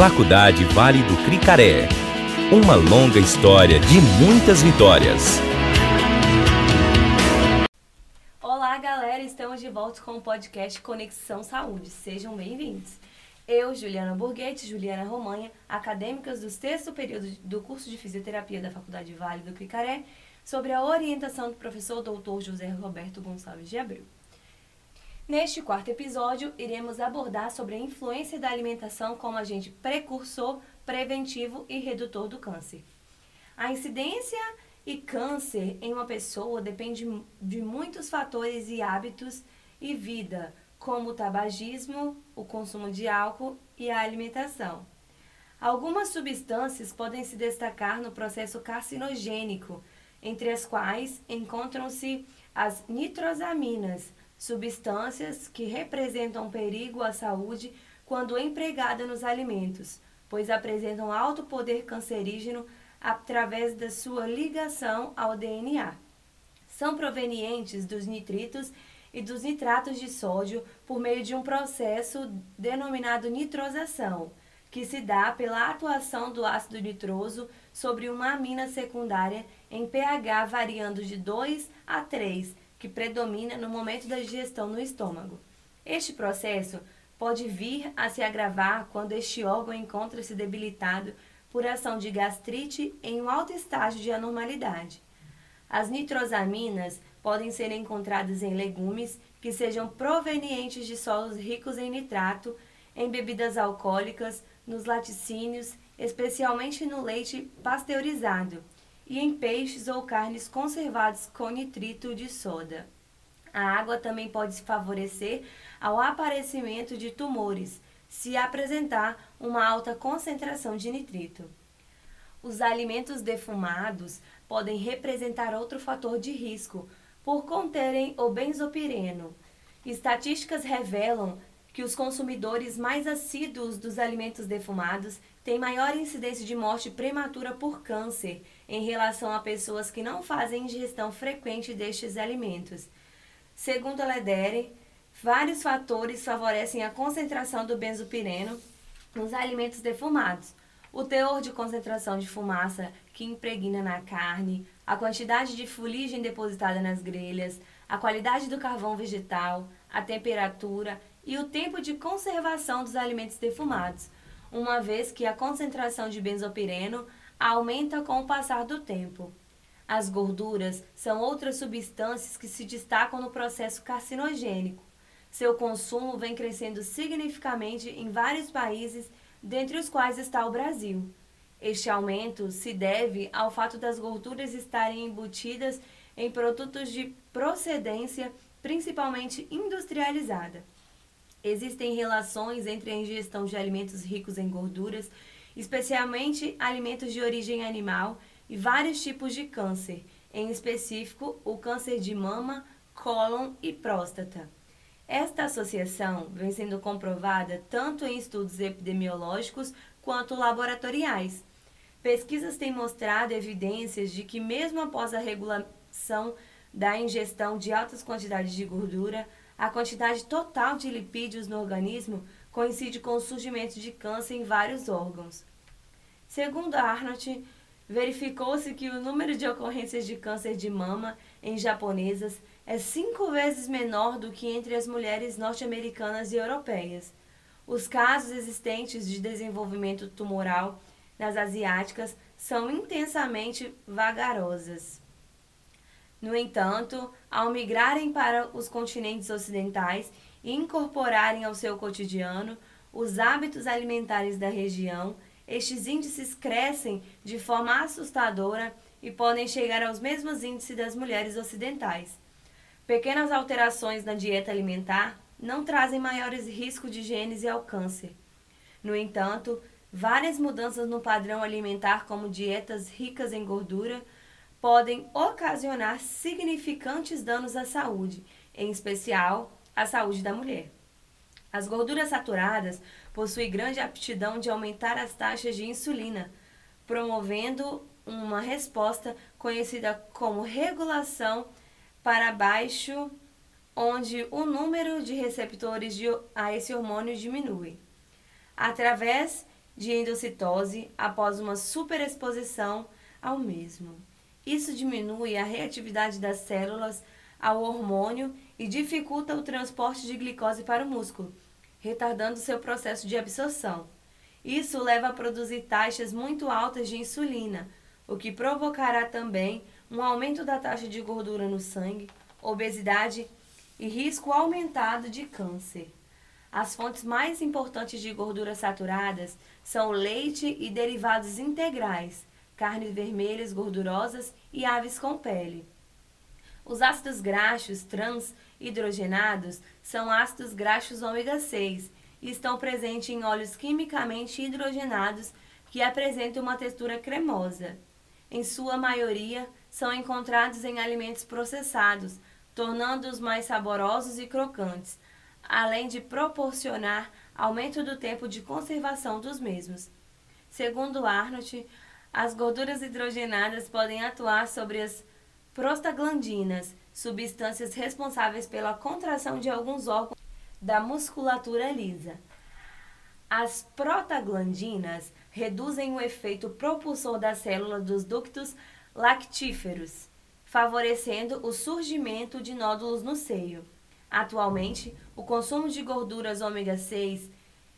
Faculdade Vale do Cricaré. Uma longa história de muitas vitórias. Olá, galera! Estamos de volta com o podcast Conexão Saúde. Sejam bem-vindos. Eu, Juliana Burguete, Juliana Romanha, acadêmicas do sexto período do curso de Fisioterapia da Faculdade Vale do Cricaré, sobre a orientação do professor doutor José Roberto Gonçalves de Abreu. Neste quarto episódio, iremos abordar sobre a influência da alimentação como agente precursor, preventivo e redutor do câncer. A incidência e câncer em uma pessoa depende de muitos fatores e hábitos e vida, como o tabagismo, o consumo de álcool e a alimentação. Algumas substâncias podem se destacar no processo carcinogênico, entre as quais encontram-se as nitrosaminas, substâncias que representam perigo à saúde quando empregada nos alimentos, pois apresentam alto poder cancerígeno através da sua ligação ao DNA. São provenientes dos nitritos e dos nitratos de sódio por meio de um processo denominado nitrosação, que se dá pela atuação do ácido nitroso sobre uma amina secundária em pH variando de 2 a 3 que predomina no momento da digestão no estômago. Este processo pode vir a se agravar quando este órgão encontra-se debilitado por ação de gastrite em um alto estágio de anormalidade. As nitrosaminas podem ser encontradas em legumes que sejam provenientes de solos ricos em nitrato, em bebidas alcoólicas, nos laticínios, especialmente no leite pasteurizado e em peixes ou carnes conservados com nitrito de soda. A água também pode favorecer ao aparecimento de tumores, se apresentar uma alta concentração de nitrito. Os alimentos defumados podem representar outro fator de risco, por conterem o benzopireno. Estatísticas revelam que os consumidores mais assíduos dos alimentos defumados têm maior incidência de morte prematura por câncer em relação a pessoas que não fazem ingestão frequente destes alimentos. Segundo a Ledere, vários fatores favorecem a concentração do benzopireno nos alimentos defumados. O teor de concentração de fumaça que impregna na carne, a quantidade de fuligem depositada nas grelhas, a qualidade do carvão vegetal, a temperatura e o tempo de conservação dos alimentos defumados, uma vez que a concentração de benzopireno aumenta com o passar do tempo. As gorduras são outras substâncias que se destacam no processo carcinogênico. Seu consumo vem crescendo significativamente em vários países, dentre os quais está o Brasil. Este aumento se deve ao fato das gorduras estarem embutidas em produtos de procedência principalmente industrializada. Existem relações entre a ingestão de alimentos ricos em gorduras, especialmente alimentos de origem animal, e vários tipos de câncer, em específico o câncer de mama, cólon e próstata. Esta associação vem sendo comprovada tanto em estudos epidemiológicos quanto laboratoriais. Pesquisas têm mostrado evidências de que, mesmo após a regulação da ingestão de altas quantidades de gordura, a quantidade total de lipídios no organismo coincide com o surgimento de câncer em vários órgãos. Segundo Arnott, verificou-se que o número de ocorrências de câncer de mama em japonesas é cinco vezes menor do que entre as mulheres norte-americanas e europeias. Os casos existentes de desenvolvimento tumoral nas asiáticas são intensamente vagarosas. No entanto, ao migrarem para os continentes ocidentais incorporarem ao seu cotidiano os hábitos alimentares da região, estes índices crescem de forma assustadora e podem chegar aos mesmos índices das mulheres ocidentais. Pequenas alterações na dieta alimentar não trazem maiores riscos de gênese ao câncer. No entanto, várias mudanças no padrão alimentar, como dietas ricas em gordura, podem ocasionar significantes danos à saúde, em especial à saúde da mulher. As gorduras saturadas possuem grande aptidão de aumentar as taxas de insulina, promovendo uma resposta conhecida como regulação para baixo, onde o número de receptores de, a esse hormônio diminui. Através de endocitose após uma superexposição ao mesmo. Isso diminui a reatividade das células ao hormônio e dificulta o transporte de glicose para o músculo, retardando seu processo de absorção. Isso leva a produzir taxas muito altas de insulina, o que provocará também um aumento da taxa de gordura no sangue, obesidade e risco aumentado de câncer. As fontes mais importantes de gorduras saturadas são leite e derivados integrais, carnes vermelhas gordurosas e aves com pele. Os ácidos graxos trans hidrogenados são ácidos graxos ômega 6 e estão presentes em óleos quimicamente hidrogenados que apresentam uma textura cremosa. Em sua maioria, são encontrados em alimentos processados, tornando-os mais saborosos e crocantes, além de proporcionar aumento do tempo de conservação dos mesmos. Segundo Arnott, as gorduras hidrogenadas podem atuar sobre as prostaglandinas, substâncias responsáveis pela contração de alguns órgãos da musculatura lisa. As prostaglandinas reduzem o efeito propulsor da célula dos ductos lactíferos, favorecendo o surgimento de nódulos no seio. Atualmente, o consumo de gorduras ômega 6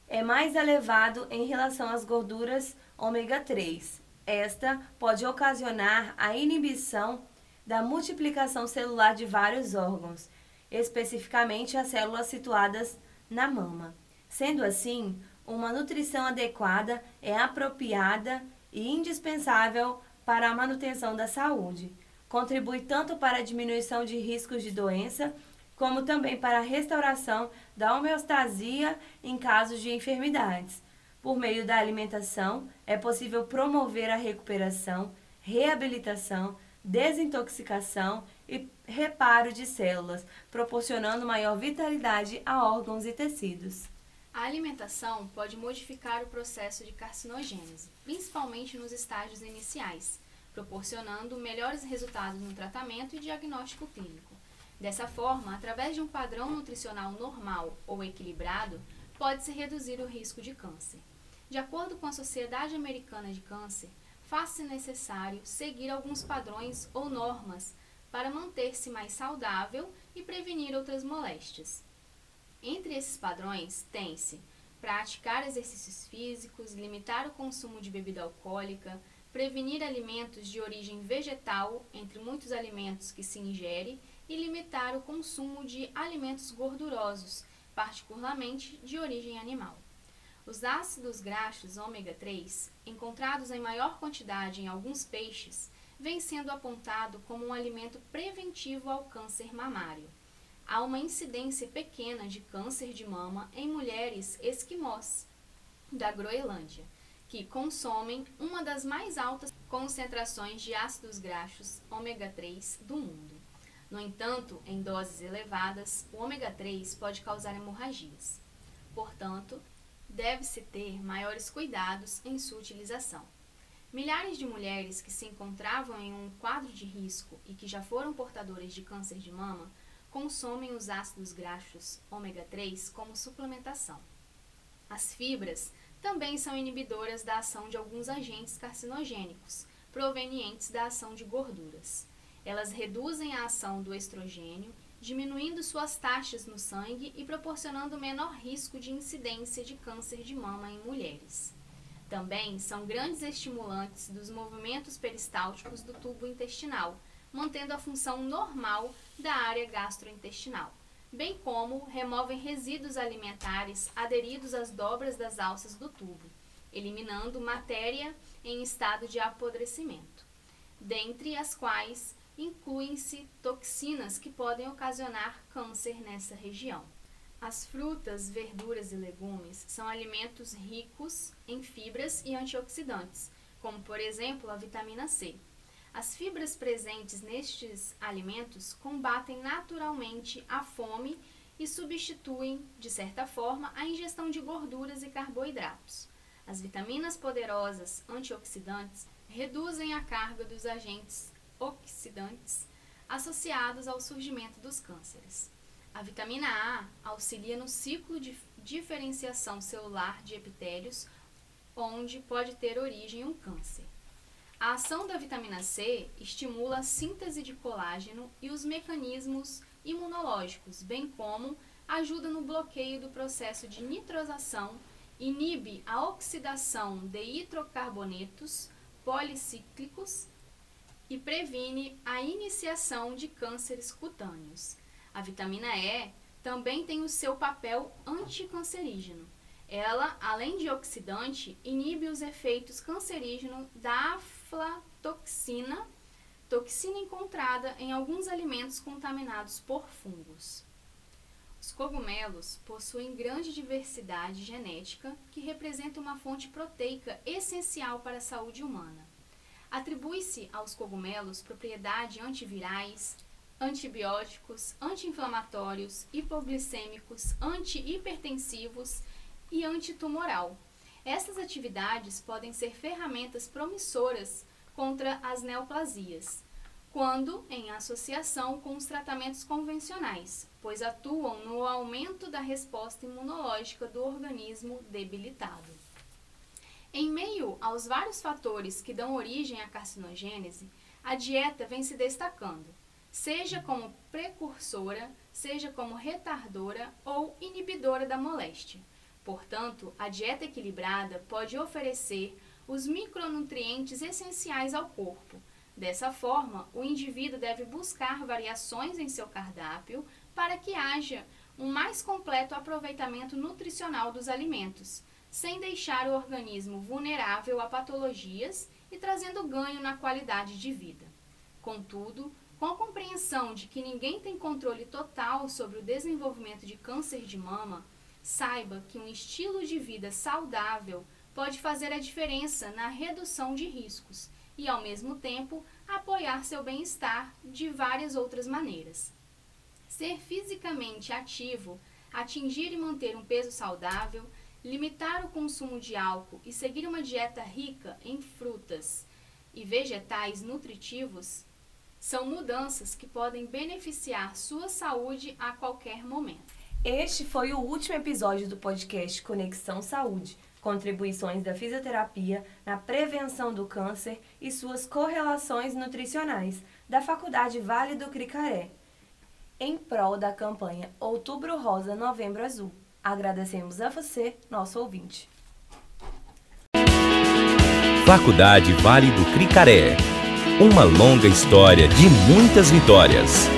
é mais elevado em relação às gorduras ômega 3. Esta pode ocasionar a inibição da multiplicação celular de vários órgãos, especificamente as células situadas na mama. Sendo assim, uma nutrição adequada é apropriada e indispensável para a manutenção da saúde. Contribui tanto para a diminuição de riscos de doença, como também para a restauração da homeostasia em casos de enfermidades. Por meio da alimentação, é possível promover a recuperação, reabilitação, desintoxicação e reparo de células, proporcionando maior vitalidade a órgãos e tecidos. A alimentação pode modificar o processo de carcinogênese, principalmente nos estágios iniciais, proporcionando melhores resultados no tratamento e diagnóstico clínico. Dessa forma, através de um padrão nutricional normal ou equilibrado, pode-se reduzir o risco de câncer. De acordo com a Sociedade Americana de Câncer, faz-se necessário seguir alguns padrões ou normas para manter-se mais saudável e prevenir outras moléstias. Entre esses padrões, tem-se praticar exercícios físicos, limitar o consumo de bebida alcoólica, prevenir alimentos de origem vegetal, entre muitos alimentos que se ingere, e limitar o consumo de alimentos gordurosos, particularmente de origem animal. Os ácidos graxos ômega 3, encontrados em maior quantidade em alguns peixes, vêm sendo apontado como um alimento preventivo ao câncer mamário. Há uma incidência pequena de câncer de mama em mulheres esquimós da Groenlândia que consomem uma das mais altas concentrações de ácidos graxos ômega 3 do mundo. No entanto, em doses elevadas, o ômega 3 pode causar hemorragias. Portanto, deve-se ter maiores cuidados em sua utilização. Milhares de mulheres que se encontravam em um quadro de risco e que já foram portadoras de câncer de mama consomem os ácidos graxos ômega 3 como suplementação. As fibras também são inibidoras da ação de alguns agentes carcinogênicos, provenientes da ação de gorduras. Elas reduzem a ação do estrogênio, diminuindo suas taxas no sangue e proporcionando menor risco de incidência de câncer de mama em mulheres. Também são grandes estimulantes dos movimentos peristálticos do tubo intestinal, mantendo a função normal da área gastrointestinal bem como removem resíduos alimentares aderidos às dobras das alças do tubo, eliminando matéria em estado de apodrecimento, dentre as quais incluem-se toxinas que podem ocasionar câncer nessa região. As frutas, verduras e legumes são alimentos ricos em fibras e antioxidantes, como por exemplo a vitamina C. As fibras presentes nestes alimentos combatem naturalmente a fome e substituem, de certa forma, a ingestão de gorduras e carboidratos. As vitaminas poderosas antioxidantes reduzem a carga dos agentes oxidantes associados ao surgimento dos cânceres. A vitamina A auxilia no ciclo de diferenciação celular de epitélios onde pode ter origem um câncer. A ação da vitamina C estimula a síntese de colágeno e os mecanismos imunológicos, bem como ajuda no bloqueio do processo de nitrosação, inibe a oxidação de hidrocarbonetos policíclicos e previne a iniciação de cânceres cutâneos. A vitamina E também tem o seu papel anticancerígeno. Ela, além de oxidante, inibe os efeitos cancerígenos da aflatoxina, toxina encontrada em alguns alimentos contaminados por fungos. Os cogumelos possuem grande diversidade genética que representa uma fonte proteica essencial para a saúde humana. Atribui-se aos cogumelos propriedades antivirais, antibióticos, anti-inflamatórios, hipoglicêmicos, anti-hipertensivos e antitumoral. Essas atividades podem ser ferramentas promissoras contra as neoplasias, quando em associação com os tratamentos convencionais, pois atuam no aumento da resposta imunológica do organismo debilitado. Em meio aos vários fatores que dão origem à carcinogênese, a dieta vem se destacando, seja como precursora, seja como retardora ou inibidora da moléstia. Portanto, a dieta equilibrada pode oferecer os micronutrientes essenciais ao corpo. Dessa forma, o indivíduo deve buscar variações em seu cardápio para que haja um mais completo aproveitamento nutricional dos alimentos, sem deixar o organismo vulnerável a patologias e trazendo ganho na qualidade de vida. Contudo, com a compreensão de que ninguém tem controle total sobre o desenvolvimento de câncer de mama, saiba que um estilo de vida saudável pode fazer a diferença na redução de riscos e, ao mesmo tempo, apoiar seu bem-estar de várias outras maneiras. Ser fisicamente ativo, atingir e manter um peso saudável, limitar o consumo de álcool e seguir uma dieta rica em frutas e vegetais nutritivos são mudanças que podem beneficiar sua saúde a qualquer momento. Este foi o último episódio do podcast Conexão Saúde contribuições da fisioterapia na prevenção do câncer e suas correlações nutricionais, da Faculdade Vale do Cricaré, em prol da campanha Outubro Rosa, Novembro Azul. Agradecemos a você, nosso ouvinte. Faculdade Vale do Cricaré. Uma longa história de muitas vitórias.